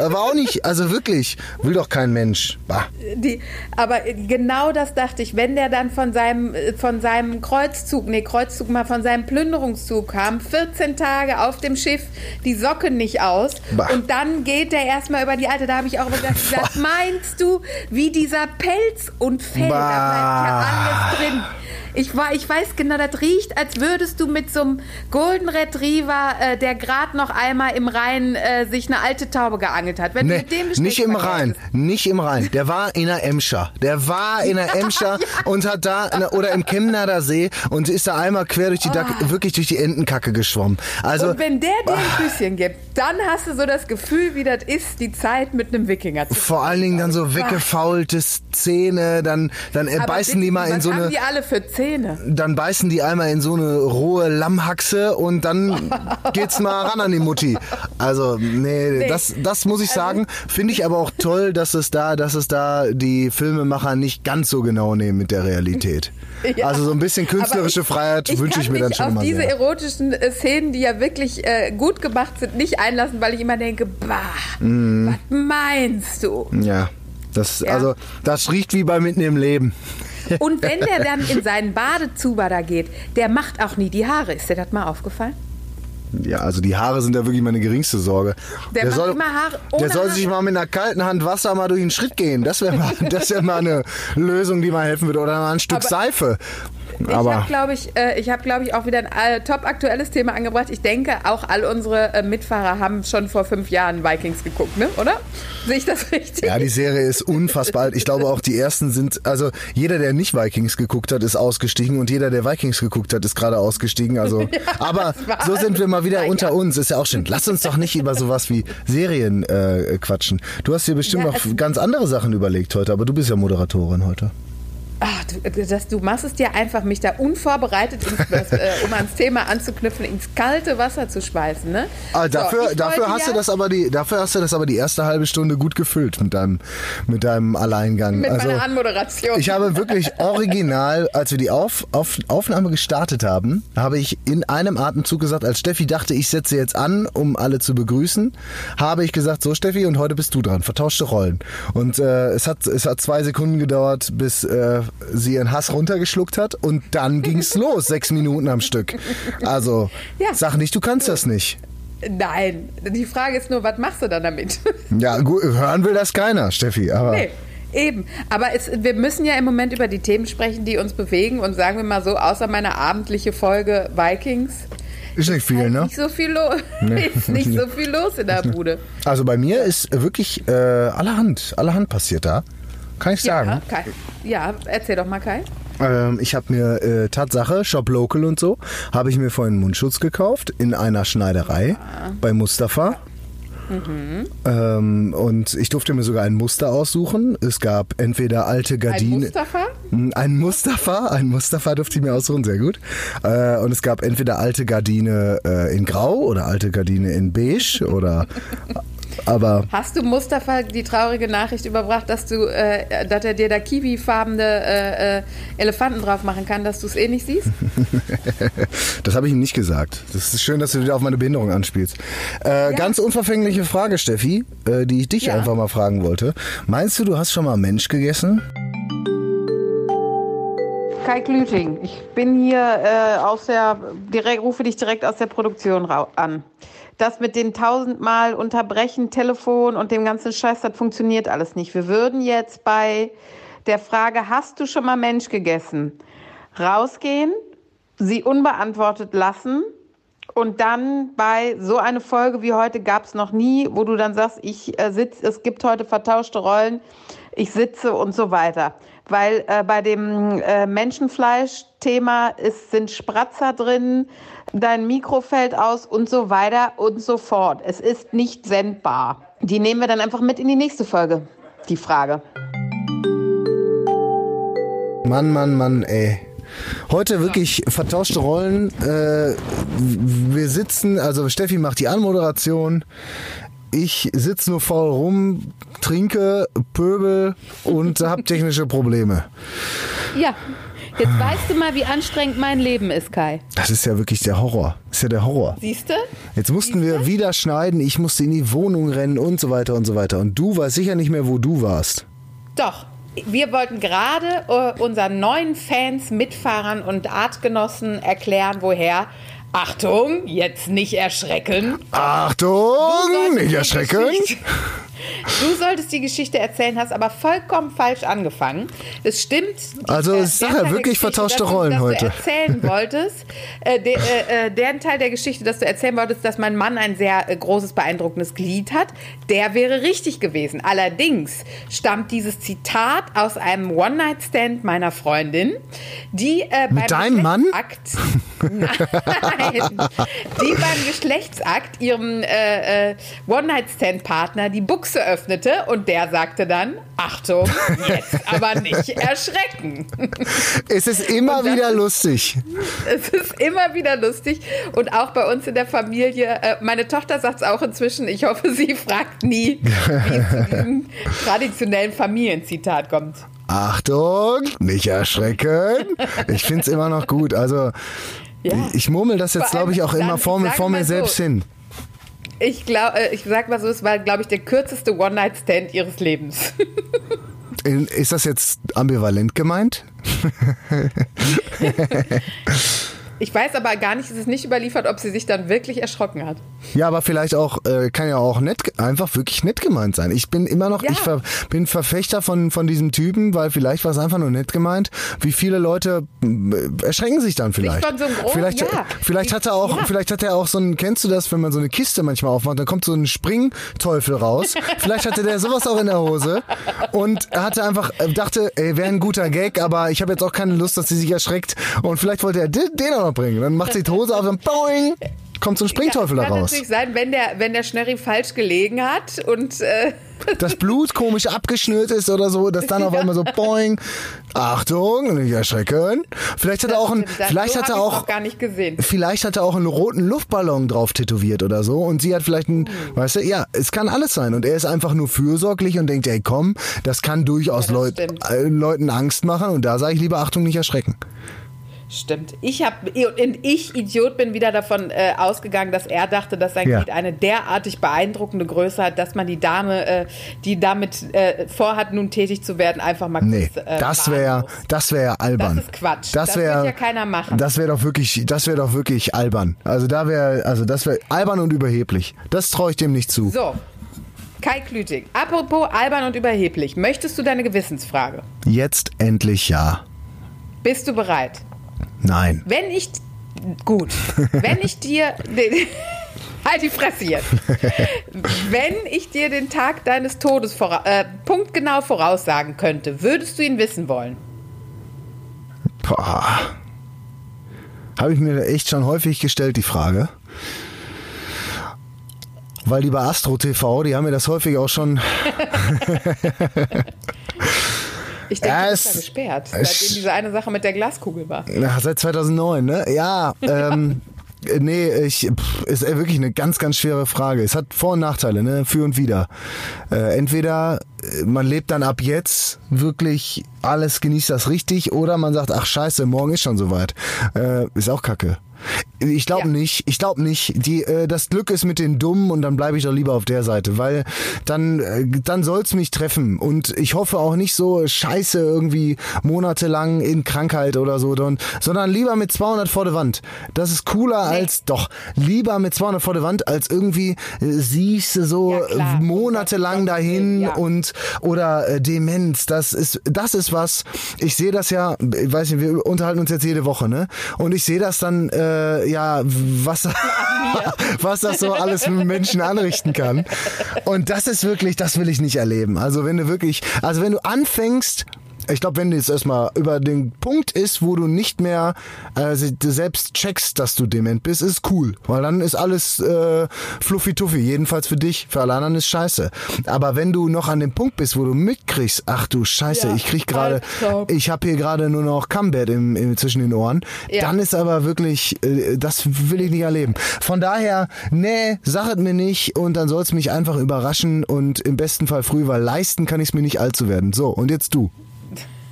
aber auch nicht. Also wirklich, will doch kein Mensch. Bah. Die, aber genau das dachte ich, wenn der dann von seinem, äh, von seinem Kreuzzug, nee, Kreuzzug mal von seinem Plünderungszug kam, 14 Tage auf dem Schiff, die Socken nicht aus Bah. und dann geht der erstmal über die alte, da habe ich auch was meinst du, wie dieser Pelz und Fell, da bleibt ja Bah. alles drin. Ich, war, ich weiß genau, das riecht, als würdest du mit so einem Golden Retriever, äh, der gerade noch einmal im Rhein äh, sich eine alte Taube geangelt hat. Wenn du Nee, mit dem nicht im Rhein, nicht im Rhein. Der war in der Emscher. Der war in der Emscher und hat da, oder im Chemnader See und ist da einmal quer durch die, Dack, wirklich durch die Entenkacke geschwommen. Also. Und wenn der dir ein Küsschen gibt, dann hast du so das Gefühl, wie das ist, die Zeit mit einem Wikinger zu vor allen Dingen dann so weggefaulte Zähne, dann, dann äh, Aber beißen die mal in was so haben eine, die alle für Zähne? Dann beißen die einmal in so eine rohe Lammhaxe und dann geht's mal ran an die Mutti. Also, nee, Nee. das, das muss ich Also- sagen. Finde ich aber auch toll, dass es da, dass es da die Filmemacher nicht ganz so genau nehmen mit der Realität. Ja. Also so ein bisschen künstlerische Aber Freiheit wünsche ich kann mir dann schon auf immer diese sehr. erotischen äh, Szenen, die ja wirklich äh, gut gemacht sind, nicht einlassen, weil ich immer denke, bah, Mhm. was meinst du? Ja. Das, Ja. also, das riecht wie bei Mitten im Leben. Und wenn der dann in seinen Badezuber da geht, der macht auch nie die Haare. Ist dir das mal aufgefallen? Ja, also die Haare sind ja wirklich meine geringste Sorge. Der macht soll, immer Haare ohne der soll sich mal mit einer kalten Hand Wasser mal durch den Schritt gehen. Das wäre mal, das wär mal eine Lösung, die mal helfen würde. Oder mal ein Stück Aber- Seife. Ich Aber habe, glaube ich, äh, ich, hab, glaub ich, auch wieder ein äh, top aktuelles Thema angebracht. Ich denke, auch all unsere äh, Mitfahrer haben schon vor fünf Jahren Vikings geguckt, ne? oder? Sehe ich das richtig? ja, die Serie ist unfassbar alt. Ich glaube auch die ersten sind, also jeder, der nicht Vikings geguckt hat, ist ausgestiegen und jeder, der Vikings geguckt hat, ist gerade ausgestiegen. Also, aber war so sind wir mal wieder Naja. unter uns. Ist ja auch schön. Lass uns doch nicht über sowas wie Serien äh, quatschen. Du hast dir bestimmt Ja, noch ganz andere Sachen überlegt heute, aber du bist ja Moderatorin heute. Ach, du, das, du machst es dir einfach, mich da unvorbereitet, ins, äh, um ans Thema anzuknüpfen, ins kalte Wasser zu schmeißen. Ne? Ah, So, dafür, ich dafür hast ja du das aber die, dafür hast du das aber die erste halbe Stunde gut gefüllt mit deinem, mit deinem Alleingang. Mit also, meiner Anmoderation. ich habe wirklich original, als wir die Auf, Auf, Aufnahme gestartet haben, habe ich in einem Atemzug gesagt, als Steffi dachte, ich setze jetzt an, um alle zu begrüßen, habe ich gesagt, so Steffi, und heute bist du dran, vertauschte Rollen. Und äh, es, hat, es hat zwei Sekunden gedauert, bis äh, sie ihren Hass runtergeschluckt hat und dann ging's los, sechs Minuten am Stück. Also, Ja. sag nicht, du kannst das nicht. Nein, die Frage ist nur, was machst du dann damit? Ja, gut, hören will das keiner, Steffi, aber nee. Eben, aber es, wir müssen ja im Moment über die Themen sprechen, die uns bewegen und sagen wir mal so, außer meiner abendliche Folge Vikings. Ist nicht viel, halt ne? Nicht so viel los. Nee. ist nicht so viel los in der Bude. Also bei mir ist wirklich äh, allerhand, allerhand passiert da. Kann ich sagen. Ja, Kai. ja, erzähl doch mal, Kai. Ähm, ich habe mir äh, Tatsache, Shop Local und so, habe ich mir vorhin einen Mundschutz gekauft in einer Schneiderei bei Mustafa. Ähm, und ich durfte mir sogar ein Muster aussuchen. Es gab entweder alte Ein Gardinen. Mustafa? Ein Mustafa, ein Mustafa durfte ich mir aussuchen, sehr gut. Äh, und es gab entweder alte Gardine äh, in Grau oder alte Gardine in Beige oder aber Hast du Mustafa die traurige Nachricht überbracht, dass du, äh, dass er dir da kiwifarbene äh, äh, Elefanten drauf machen kann, dass du es eh nicht siehst? das habe ich ihm nicht gesagt. Das ist schön, dass du wieder auf meine Behinderung anspielst. Äh, Ganz unverfängliche Frage, Steffi, äh, die ich dich Ja. einfach mal fragen wollte. Meinst du, du hast schon mal Mensch gegessen? Kai Klüting, ich bin hier äh, aus der, direkt, rufe dich direkt aus der Produktion an. Das mit den tausendmal Unterbrechen, Telefon und dem ganzen Scheiß, das funktioniert alles nicht. Wir würden jetzt bei der Frage, hast du schon mal Mensch gegessen, rausgehen, sie unbeantwortet lassen und dann bei so eine Folge wie heute gab es noch nie, wo du dann sagst, ich äh, sitze, es gibt heute vertauschte Rollen, ich sitze und so weiter. Weil äh, bei dem äh, Menschenfleisch-Thema sind Spratzer drin, dein Mikro fällt aus und so weiter und so fort. Es ist nicht sendbar. Die nehmen wir dann einfach mit in die nächste Folge, die Frage. Mann, Mann, Mann, ey. Heute wirklich vertauschte Rollen. Äh, wir sitzen, also Steffi macht die Anmoderation. Ich sitze nur faul rum, trinke, pöbel und habe technische Probleme. Ja, jetzt weißt du mal, wie anstrengend mein Leben ist, Kai. Das ist ja wirklich der Horror. Das ist ja der Horror. Siehst du? Jetzt mussten wir wieder schneiden, ich musste in die Wohnung rennen und so weiter und so weiter. Und du weißt sicher nicht mehr, wo du warst. Doch. Wir wollten gerade äh, unseren neuen Fans, Mitfahrern und Artgenossen erklären, woher. Achtung, jetzt nicht erschrecken. Achtung, nicht erschrecken. Du solltest die Geschichte erzählen, hast aber vollkommen falsch angefangen. Es stimmt. Also, es ist der wirklich vertauschte dass Rollen dass heute. Du erzählen wolltest, äh, de, äh, äh, der Teil der Geschichte, dass du erzählen wolltest, dass mein Mann ein sehr äh, großes, beeindruckendes Glied hat, der wäre richtig gewesen. Allerdings stammt dieses Zitat aus einem One-Night-Stand meiner Freundin, die äh, beim deinem Mann? Geschlechtsakt, Nein, die beim Geschlechtsakt ihrem äh, äh, One-Night-Stand-Partner die Buchse öffnete und der sagte dann, Achtung, jetzt aber nicht erschrecken. Es ist immer das wieder lustig. Es ist immer wieder lustig und auch bei uns in der Familie, äh, meine Tochter sagt es auch inzwischen, ich hoffe, sie fragt nie, wie es zu diesem traditionellen Familienzitat kommt. Achtung, nicht erschrecken. Ich finde es immer noch gut. Also, Ja. ich murmel das jetzt, glaube ich, auch immer vor, vor mir so, selbst hin. Ich glaube, äh, ich sag mal so, es war, glaube ich, der kürzeste One-Night-Stand ihres Lebens. Ist das jetzt ambivalent gemeint? Ich weiß aber gar nicht, es ist nicht überliefert, ob sie sich dann wirklich erschrocken hat. Ja, aber vielleicht auch, äh, kann ja auch nett, einfach wirklich nett gemeint sein. Ich bin immer noch, Ja. ich ver, bin Verfechter von, von diesem Typen, weil vielleicht war es einfach nur nett gemeint. Wie viele Leute äh, erschrecken sich dann vielleicht? von so einem vielleicht, ja. vielleicht hat er auch, Ja. vielleicht hat er auch so ein, kennst du das, wenn man so eine Kiste manchmal aufmacht, dann kommt so ein Springteufel raus. vielleicht hatte der sowas auch in der Hose und hatte einfach, äh, dachte, ey, wäre ein guter Gag, aber ich habe jetzt auch keine Lust, dass sie sich erschreckt und vielleicht wollte er den, den auch noch bringen. Dann macht sie die Hose auf und boing, kommt so ein Springteufel ja, da kann raus. natürlich sein, wenn der, wenn der Schnurri falsch gelegen hat und äh, das Blut komisch abgeschnürt ist oder so, dass dann auf einmal so boing, Achtung, nicht erschrecken. Vielleicht hat er auch ein, das, vielleicht so hat er auch, gar nicht gesehen. vielleicht hat er auch einen roten Luftballon drauf tätowiert oder so und sie hat vielleicht einen, weißt du, ja, es kann alles sein und er ist einfach nur fürsorglich und denkt, ey komm, das kann durchaus Ja, das Leut, äh, Leuten Angst machen und da sage ich lieber Achtung, nicht erschrecken. Stimmt. Ich habe und ich Idiot bin wieder davon äh, ausgegangen, dass er dachte, dass sein Ja. Glied eine derartig beeindruckende Größe hat, dass man die Dame, äh, die damit äh, vorhat, nun tätig zu werden, einfach mal Nee, kurz äh, das wäre das wäre albern. Das ist Quatsch. Das, Das wär, wird ja keiner machen. Das wäre doch wirklich, das wäre doch wirklich albern. Also da wäre, also das wäre albern und überheblich. Das traue ich dem nicht zu. So. Kai Klüting, apropos albern und überheblich, möchtest du deine Gewissensfrage? Jetzt endlich ja. Bist du bereit? Nein. Wenn ich. Gut. Wenn ich dir. halt die Fresse jetzt. Wenn ich dir den Tag deines Todes vora äh, punktgenau voraussagen könnte, würdest du ihn wissen wollen? Boah. Habe ich mir echt schon häufig gestellt, die Frage. Weil die bei Astro TV, die haben mir das häufig auch schon. Ich denke, Ja, es- da gesperrt, es- seitdem diese eine Sache mit der Glaskugel war. Na, seit 2009, ne? Ja, ähm, äh, nee, ich, pff, ist äh, wirklich eine ganz, ganz schwere Frage. Es hat Vor- und Nachteile, ne? Für und wider. Äh, entweder äh, man lebt dann ab jetzt wirklich alles, genießt das richtig, oder man sagt, ach scheiße, morgen ist schon soweit. Äh, ist auch kacke. Ich glaube Ja. nicht, ich glaube nicht. Die, äh, das Glück ist mit den Dummen und dann bleibe ich doch lieber auf der Seite, weil dann, äh, dann soll's mich treffen. Und ich hoffe auch nicht so scheiße irgendwie monatelang in Krankheit oder so, sondern lieber mit 200 vor der Wand. Das ist cooler als, doch, lieber mit 200 vor der Wand als irgendwie äh, siehst du so Ja, äh, monatelang dahin ja. und oder äh, Demenz. Das ist, das ist was, ich sehe das ja, ich weiß nicht, wir unterhalten uns jetzt jede Woche, ne? Und ich sehe das dann, äh, ja, was, was das so alles mit Menschen anrichten kann. Und das ist wirklich, das will ich nicht erleben. Also wenn du wirklich, also wenn du anfängst, ich glaube, wenn du jetzt erstmal über den Punkt ist, wo du nicht mehr äh, selbst checkst, dass du dement bist, ist cool. Weil dann ist alles äh, fluffy-tuffy. Jedenfalls für dich, für alle anderen ist scheiße. Aber wenn du noch an dem Punkt bist, wo du mitkriegst, ach du Scheiße, Ja, ich krieg gerade, Albtraum. ich habe hier gerade nur noch Combat im, im, zwischen den Ohren, Ja. dann ist aber wirklich, äh, das will ich nicht erleben. Von daher, nee, sag es mir nicht und dann soll es mich einfach überraschen und im besten Fall früh, weil leisten kann ich es mir nicht allzu werden. So, und jetzt du.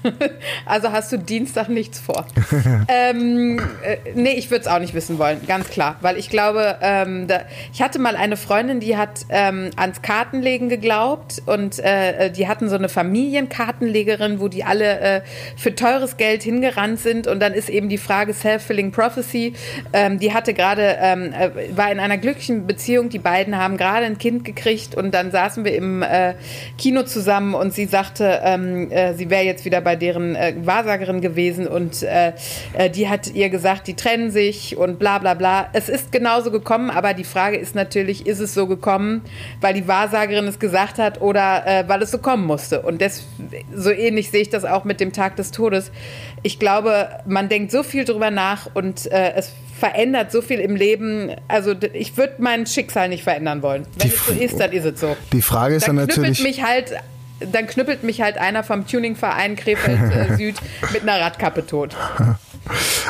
Also hast du Dienstag nichts vor. ähm, äh, nee, ich würde es auch nicht wissen wollen, ganz klar. Weil ich glaube, ähm, da, ich hatte mal eine Freundin, die hat ähm, ans Kartenlegen geglaubt und äh, die hatten so eine Familienkartenlegerin, wo die alle äh, für teures Geld hingerannt sind. Und dann ist eben die Frage Self-Filling Prophecy. Ähm, die hatte gerade, ähm, äh, war in einer glücklichen Beziehung. Die beiden haben gerade ein Kind gekriegt und dann saßen wir im äh, Kino zusammen und sie sagte, ähm, äh, sie wäre jetzt wieder bei deren äh, Wahrsagerin gewesen und äh, äh, die hat ihr gesagt, die trennen sich und bla bla bla. Es ist genauso gekommen, aber die Frage ist natürlich, ist es so gekommen, weil die Wahrsagerin es gesagt hat oder äh, weil es so kommen musste? Und das, so ähnlich sehe ich das auch mit dem Tag des Todes. Ich glaube, man denkt so viel drüber nach und äh, es verändert so viel im Leben. Also ich würde mein Schicksal nicht verändern wollen. Wenn Die es so ist, dann ist es so. Die Frage ist Dann dann natürlich. mich halt, dann knüppelt mich halt einer vom Tuningverein Krefeld äh, Süd mit einer Radkappe tot.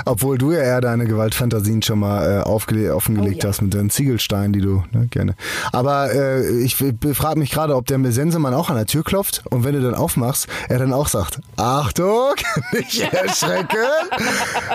Obwohl du ja eher deine Gewaltfantasien schon mal äh, aufgele- offengelegt Oh ja. hast mit deinen Ziegelsteinen, die du ne, gerne. Aber äh, ich frage mich gerade, ob der Sensemann auch an der Tür klopft und wenn du dann aufmachst, er dann auch sagt, Achtung, nicht erschrecken.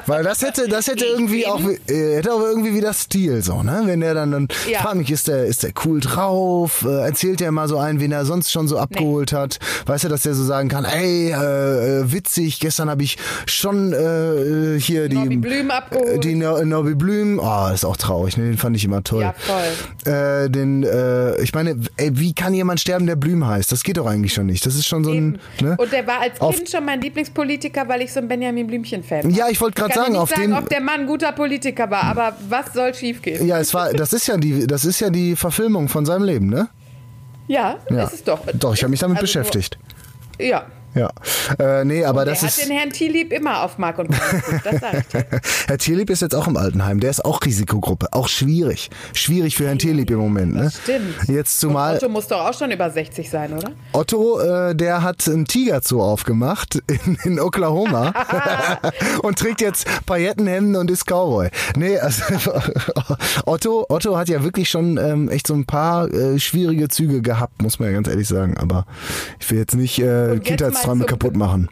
Weil das hätte, das hätte irgendwie auch, äh, hätte auch irgendwie wieder Stil, so, ne? Wenn der dann, dann Ja. frag mich, ist der, ist der cool drauf? Äh, erzählt der mal so einen, wen er sonst schon so abgeholt hat? Weißt du, dass der so sagen kann, ey, äh, äh, witzig, gestern habe ich schon äh, hier die Norbi Blüm abgeholt. die no Norbi Blüm, oh, ist auch traurig, ne? den fand ich immer toll. Ja, voll. Äh, den, äh, ich meine, ey, wie kann jemand sterben, der Blüm heißt? Das geht doch eigentlich schon nicht. Das ist schon so ein, ne? Und der war als Kind schon mein Lieblingspolitiker, weil ich so ein Benjamin Blümchen-Fan war. Ja, ich wollte gerade sagen, auf sagen, dem, ob der Mann ein guter Politiker war, aber was soll schiefgehen? ja, es war, das ist ja die, das ist ja die Verfilmung von seinem Leben, ne? Ja, Ja. ist es doch. Doch, ich habe mich damit Also, beschäftigt. Ja. Ja, äh, nee, aber Der das hat ist. den Herrn Thielieb immer auf Mark und Bein. Das sag ich. Herr Tierlieb ist jetzt auch im Altenheim. Der ist auch Risikogruppe. Auch schwierig. Schwierig für Herrn Tierlieb im Moment. Ne? Stimmt. Jetzt Und zumal Otto muss doch auch schon über 60 sein, oder? Otto, äh, der hat einen Tiger Zoo aufgemacht in, in Oklahoma und trägt jetzt Paillettenhemden und ist Cowboy. Nee, also Otto, Otto hat ja wirklich schon ähm, echt so ein paar äh, schwierige Züge gehabt, muss man ja ganz ehrlich sagen. Aber ich will jetzt nicht äh, jetzt Zum- kaputt machen.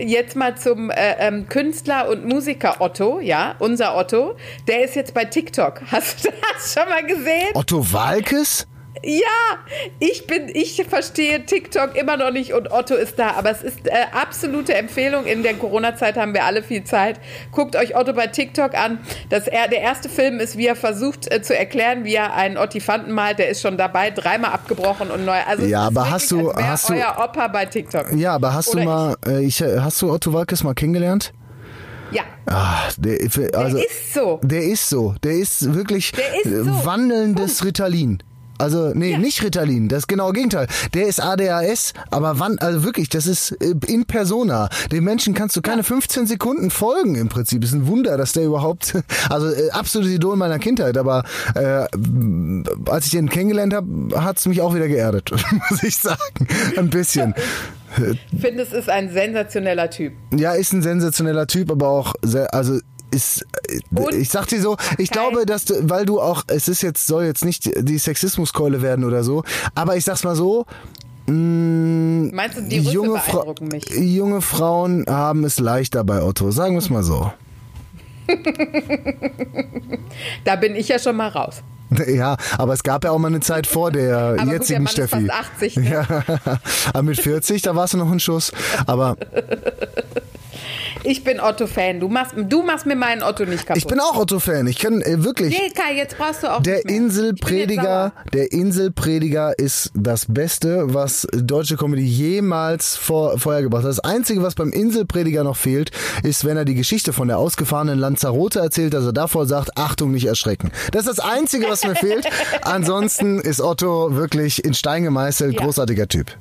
Jetzt mal zum äh, ähm, Künstler und Musiker Otto, ja, unser Otto. Der ist jetzt bei TikTok. Hast du das schon mal gesehen? Otto Walkes? Ja, ich bin, ich verstehe TikTok immer noch nicht und Otto ist da, aber es ist äh, absolute Empfehlung. In der Corona-Zeit haben wir alle viel Zeit. Guckt euch Otto bei TikTok an. Das, er, der erste Film ist, wie er versucht äh, zu erklären, wie er einen Ottifanten malt. Der ist schon dabei, dreimal abgebrochen und neu. Also ja, aber hast du, hast du euer Opa bei TikTok? Ja, aber hast Oder du mal, ich, äh, ich, hast du Otto Walkes mal kennengelernt? Ja. Ach, der, also, der ist so. Der ist so. Der ist wirklich der ist so. wandelndes Punkt. Ritalin. Also, nee, ja. nicht Ritalin, das genaue Gegenteil. Der ist ADHS, aber wann, also wirklich, das ist äh, in persona. Dem Menschen kannst du keine ja. 15 Sekunden folgen im Prinzip. Ist ein Wunder, dass der überhaupt, also äh, absolutes Idol meiner Kindheit, aber äh, als ich den kennengelernt habe, hat es mich auch wieder geerdet, muss ich sagen. Ein bisschen. Ich finde, es ist ein sensationeller Typ. Ja, ist ein sensationeller Typ, aber auch sehr, also ist, Und ich sag dir so, ich glaube, dass du, weil du auch, es ist jetzt, soll jetzt nicht die Sexismuskeule werden oder so, aber ich sag's mal so, mh, mm, Meinst du, die Rüsse junge, Fra mich? junge Frauen haben es leichter bei Otto, sagen wir es mal so. da bin ich ja schon mal raus. Ja, aber es gab ja auch mal eine Zeit vor der aber jetzigen gut, der Mann Steffi. Ist fast 80, ne? ja, aber mit 40, da warst du noch ein Schuss. Aber ich bin Otto-Fan. Du machst, du machst mir meinen Otto nicht kaputt. Ich bin auch Otto-Fan. Ich kann äh, wirklich. Nee, Kai, jetzt brauchst du auch Der Inselprediger, der Inselprediger ist das Beste, was deutsche Comedy jemals vor, vorher gebracht hat. Das Einzige, was beim Inselprediger noch fehlt, ist, wenn er die Geschichte von der ausgefahrenen Lanzarote erzählt, dass er davor sagt, Achtung, nicht erschrecken. Das ist das Einzige, was mir fehlt. Ansonsten ist Otto wirklich in Stein gemeißelt, ja. großartiger Typ.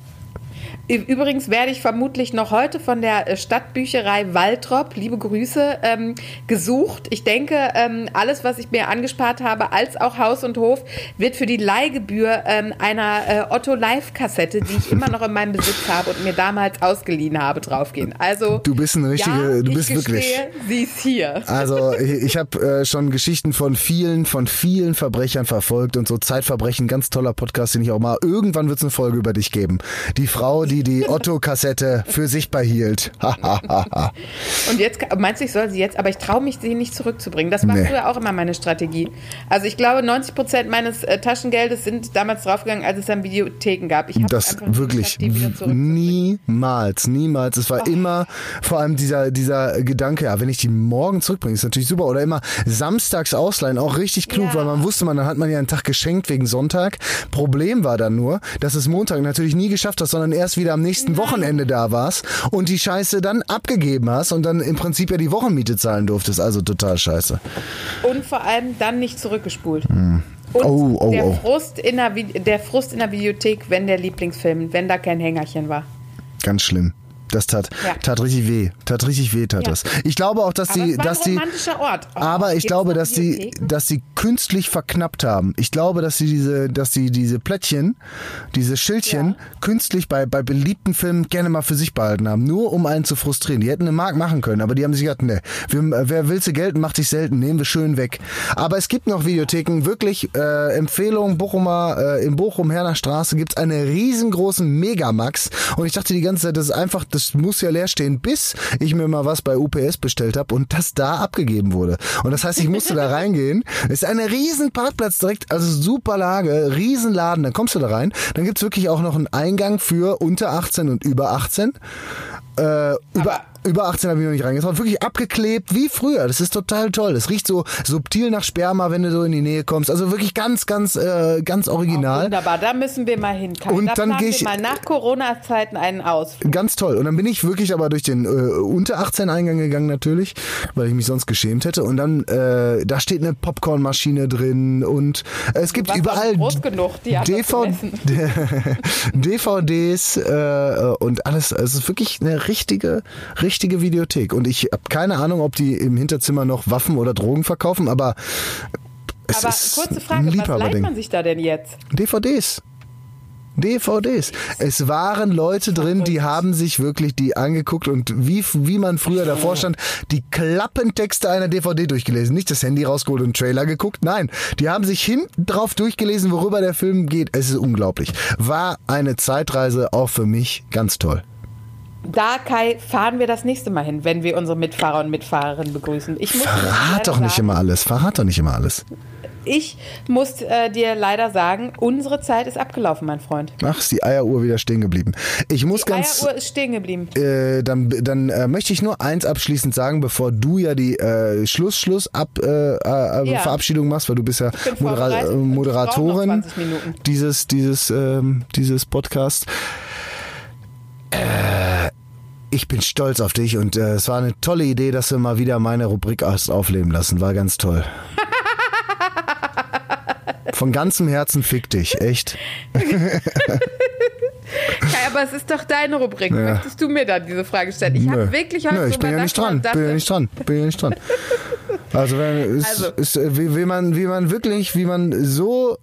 Übrigens werde ich vermutlich noch heute von der äh, Stadtbücherei Waltrop, liebe Grüße, ähm, gesucht. Ich denke, ähm, alles, was ich mir angespart habe, als auch Haus und Hof, wird für die Leihgebühr ähm, einer äh, Otto Live-Kassette, die ich immer noch in meinem Besitz habe und mir damals ausgeliehen habe, draufgehen. Also du bist eine richtige, ja, du bist ich gestehe, wirklich. Sie ist hier. Also ich, ich habe äh, schon Geschichten von vielen, von vielen Verbrechern verfolgt und so Zeitverbrechen, ganz toller Podcast, den ich auch mal. Irgendwann wird es eine Folge über dich geben. Die Frau, die die die Otto-Kassette für sich behielt. und jetzt meinst du, ich soll sie jetzt, aber ich traue mich, sie nicht zurückzubringen. Das war nee. früher auch immer meine Strategie. Also ich glaube, 90 Prozent meines äh, Taschengeldes sind damals draufgegangen, als es dann Videotheken gab. Ich das wirklich niemals, niemals. Es war ah. immer vor allem dieser, dieser Gedanke, ja, wenn ich die morgen zurückbringe, ist natürlich super. Oder immer samstags ausleihen, auch richtig klug, ja. weil man wusste, man, dann hat man ja einen Tag geschenkt wegen Sonntag. Problem war dann nur, dass es Montag natürlich nie geschafft hat, sondern erst wieder wieder am nächsten. Wochenende da warst und die Scheiße dann abgegeben hast und dann im Prinzip ja die Wochenmiete zahlen durftest. Also total scheiße. Und vor allem dann nicht zurückgespult. Hm. Und oh, oh, der, oh. Frust in der, der Frust in der Videothek, wenn der Lieblingsfilm, wenn da kein Hängerchen war. Ganz schlimm. Das tat, ja. tat richtig weh. Tat richtig weh, tat ja. das. Ich glaube auch, dass aber die, dass die, Ort. Oh, aber ich glaube, dass die, dass die künstlich verknappt haben. Ich glaube, dass sie diese, dass sie diese Plättchen, diese Schildchen ja. künstlich bei, bei beliebten Filmen gerne mal für sich behalten haben. Nur um einen zu frustrieren. Die hätten eine Mark machen können, aber die haben sich gedacht, ne, wer will sie gelten, macht sich selten, nehmen wir schön weg. Aber es gibt noch Videotheken, wirklich, äh, Empfehlung, Bochumer, äh, in Bochum, Herner Straße gibt's einen riesengroßen Megamax. Und ich dachte die ganze Zeit, das ist einfach das muss ja leer stehen, bis ich mir mal was bei UPS bestellt habe und das da abgegeben wurde. Und das heißt, ich musste da reingehen. Es ist ein riesen Parkplatz direkt, also super Lage, riesen Laden. Dann kommst du da rein. Dann gibt's wirklich auch noch einen Eingang für unter 18 und über 18. Äh, über, über 18 habe ich noch nicht reingeschaut. Wirklich abgeklebt, wie früher. Das ist total toll. Es riecht so subtil nach Sperma, wenn du so in die Nähe kommst. Also wirklich ganz, ganz, äh, ganz original. Oh, wunderbar, da müssen wir mal hin. Und da dann gehe ich mal nach Corona-Zeiten einen aus. Ganz toll. Und dann bin ich wirklich aber durch den äh, unter 18 Eingang gegangen natürlich, weil ich mich sonst geschämt hätte. Und dann, äh, da steht eine Popcornmaschine drin und es gibt überall groß genug, die DVD, DVDs äh, und alles. Es ist wirklich eine richtige, richtige richtige Videothek. Und ich habe keine Ahnung, ob die im Hinterzimmer noch Waffen oder Drogen verkaufen, aber es aber ist kurze Frage, was leiht man sich da denn jetzt? DVDs. DVDs. Es waren Leute drin, die haben sich wirklich die angeguckt und wie, wie man früher davor stand, die Klappentexte einer DVD durchgelesen. Nicht das Handy rausgeholt und Trailer geguckt. Nein, die haben sich hinten drauf durchgelesen, worüber der Film geht. Es ist unglaublich. War eine Zeitreise auch für mich ganz toll da, Kai, fahren wir das nächste Mal hin, wenn wir unsere Mitfahrer und Mitfahrerinnen begrüßen. Ich muss Verrat doch nicht sagen, immer alles. Verrat doch nicht immer alles. ich muss äh, dir leider sagen, unsere Zeit ist abgelaufen, mein Freund. Ach, ist die Eieruhr wieder stehen geblieben. Ich muss Die ganz. Eieruhr ist stehen geblieben. Äh, dann dann äh, möchte ich nur eins abschließend sagen, bevor du ja die äh, Schluss Schluss ab äh, äh, Ja. Verabschiedung machst, weil du bist ja Modera Moderatorin 20 Minuten. dieses dieses ähm, dieses Podcast. Äh, ich bin stolz auf dich und äh, es war eine tolle Idee, dass du mal wieder meine Rubrik hast aufleben lassen. War ganz toll. Von ganzem Herzen fick dich, echt. Kai, aber es ist doch deine Rubrik. Ja. Möchtest du mir dann diese Frage stellen? Ich Nö. habe wirklich heute Nö, ich bin ja nicht dran. Bin ja nicht dran. Bin ja nicht dran. Also, wenn, ist, Also. Ist, wie, wie man, wie man wirklich, wie man so,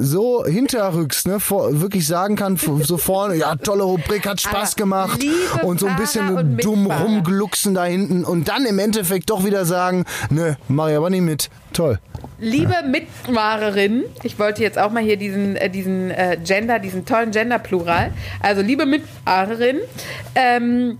so hinterrücks, ne, vor, wirklich sagen kann, so vorne, ja, tolle Rubrik, hat Spaß Aber gemacht und so ein bisschen und dumm rumglucksen da hinten und dann im Endeffekt doch wieder sagen, ne, mach ich aber nicht mit. Toll. Liebe Mitfahrerin, ich wollte jetzt auch mal hier diesen, äh, diesen äh, Gender, diesen tollen Gender-Plural. Also, liebe Mitfahrerin, ähm,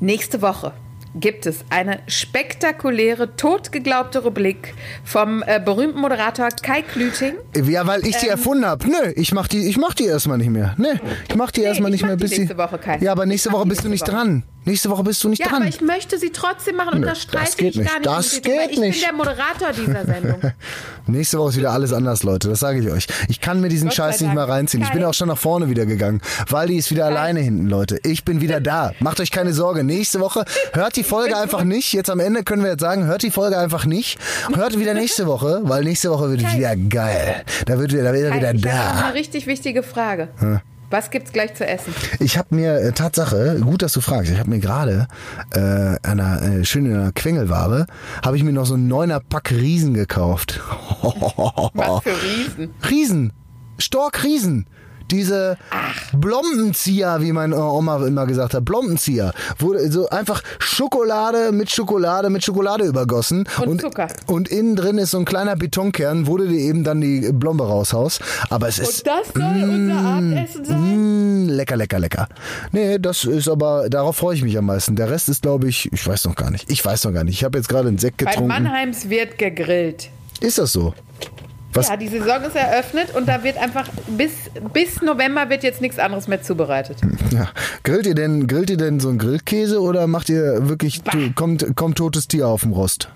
nächste Woche gibt es eine spektakuläre, totgeglaubte Rubrik vom äh, berühmten Moderator Kai Klüting. Ja, weil ich die Ähm. erfunden habe. Nö, ich mach die, ich mach die erstmal nicht mehr. Nee, ich mach die erstmal ich nicht mehr die bis die. nächste Woche, Kai. Ja, aber nächste Woche die bist du nicht nächste Woche. dran. Nächste Woche bist du nicht Ja, dran. aber ich möchte sie trotzdem machen und Nö, das streite das geht ich gar nicht. nicht. Das geht ich nicht. bin der Moderator dieser Sendung. Nächste Woche ist wieder alles anders, Leute. Das sage ich euch. Ich kann mir diesen Gott Scheiß nicht mehr Dank. reinziehen. Ich bin Kai. auch schon nach vorne wieder gegangen. Waldi ist wieder alleine hinten, Leute. Ich bin wieder da. Macht euch keine Sorge. Nächste Woche hört die Folge einfach nicht. Jetzt am Ende können wir jetzt sagen, hört die Folge einfach nicht. Hört wieder nächste Woche, weil nächste Woche wird Kai. wieder geil. Da wird wieder, da wird er Kai, wieder ich habe noch da. eine richtig wichtige Frage. Was gibt's gleich zu essen? Ich habe mir äh, Tatsache, gut, dass du fragst, ich habe mir gerade äh, einer äh, schön in einer Quengelware, habe ich mir noch so einen neuner Pack Riesen gekauft. Was für Riesen. Riesen. Stork-Riesen. Diese Blombenzieher, wie meine Oma immer gesagt hat, Blombenzieher. Wurde so einfach Schokolade mit Schokolade mit Schokolade übergossen. Und Zucker. Und innen drin ist so ein kleiner Betonkern, wo du dir eben dann die Blombe raushaust. Aber es ist Und das soll unser Abendessen sein? Mm, lecker, lecker, lecker. Nee, das ist aber, darauf freue ich mich am meisten. Der Rest ist, glaube ich, ich weiß noch gar nicht. Ich weiß noch gar nicht. Ich habe jetzt gerade einen Sekt Bei getrunken. Mannheims wird gegrillt. Ist das so? Was? Ja, die Saison ist eröffnet und da wird einfach bis, bis November wird jetzt nichts anderes mehr zubereitet. Ja. Grillt ihr denn, grillt ihr denn so einen Grillkäse oder macht ihr wirklich, kommt, kommt totes Tier auf dem Rost?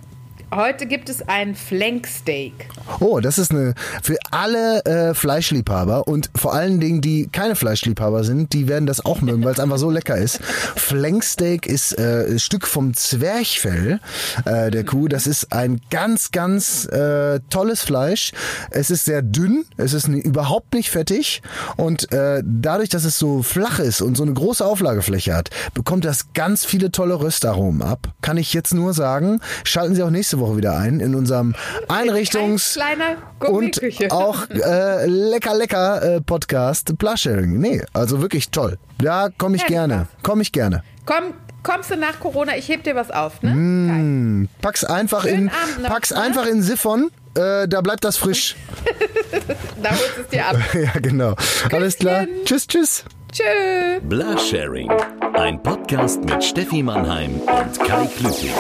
Heute gibt es ein Flanksteak. Oh, das ist eine für alle äh, Fleischliebhaber und vor allen Dingen die keine Fleischliebhaber sind, die werden das auch mögen, weil es einfach so lecker ist. Flanksteak ist äh, ein Stück vom Zwerchfell äh, der Kuh. Das ist ein ganz, ganz äh, tolles Fleisch. Es ist sehr dünn, es ist überhaupt nicht fettig und äh, dadurch, dass es so flach ist und so eine große Auflagefläche hat, bekommt das ganz viele tolle Röstaromen ab. Kann ich jetzt nur sagen. Schalten Sie auch nächste Woche wieder ein in unserem Einrichtungs- Ein und auch äh, lecker, lecker äh, Podcast Blushering. Nee, also wirklich toll. Da komme ich Ja, gerne. Komme ich gerne. Komm, kommst du nach Corona? Ich heb dir was auf, ne? Mm. Pack's einfach in, Schönen Abend noch, pack's ne? einfach in Siphon. Äh, da bleibt das frisch. Da holst du es dir ab. ja, genau. Alles klar. Tschüss, tschüss. Tschö. Blush Sharing, ein Podcast mit Steffi Mannheim und Kai Klüting.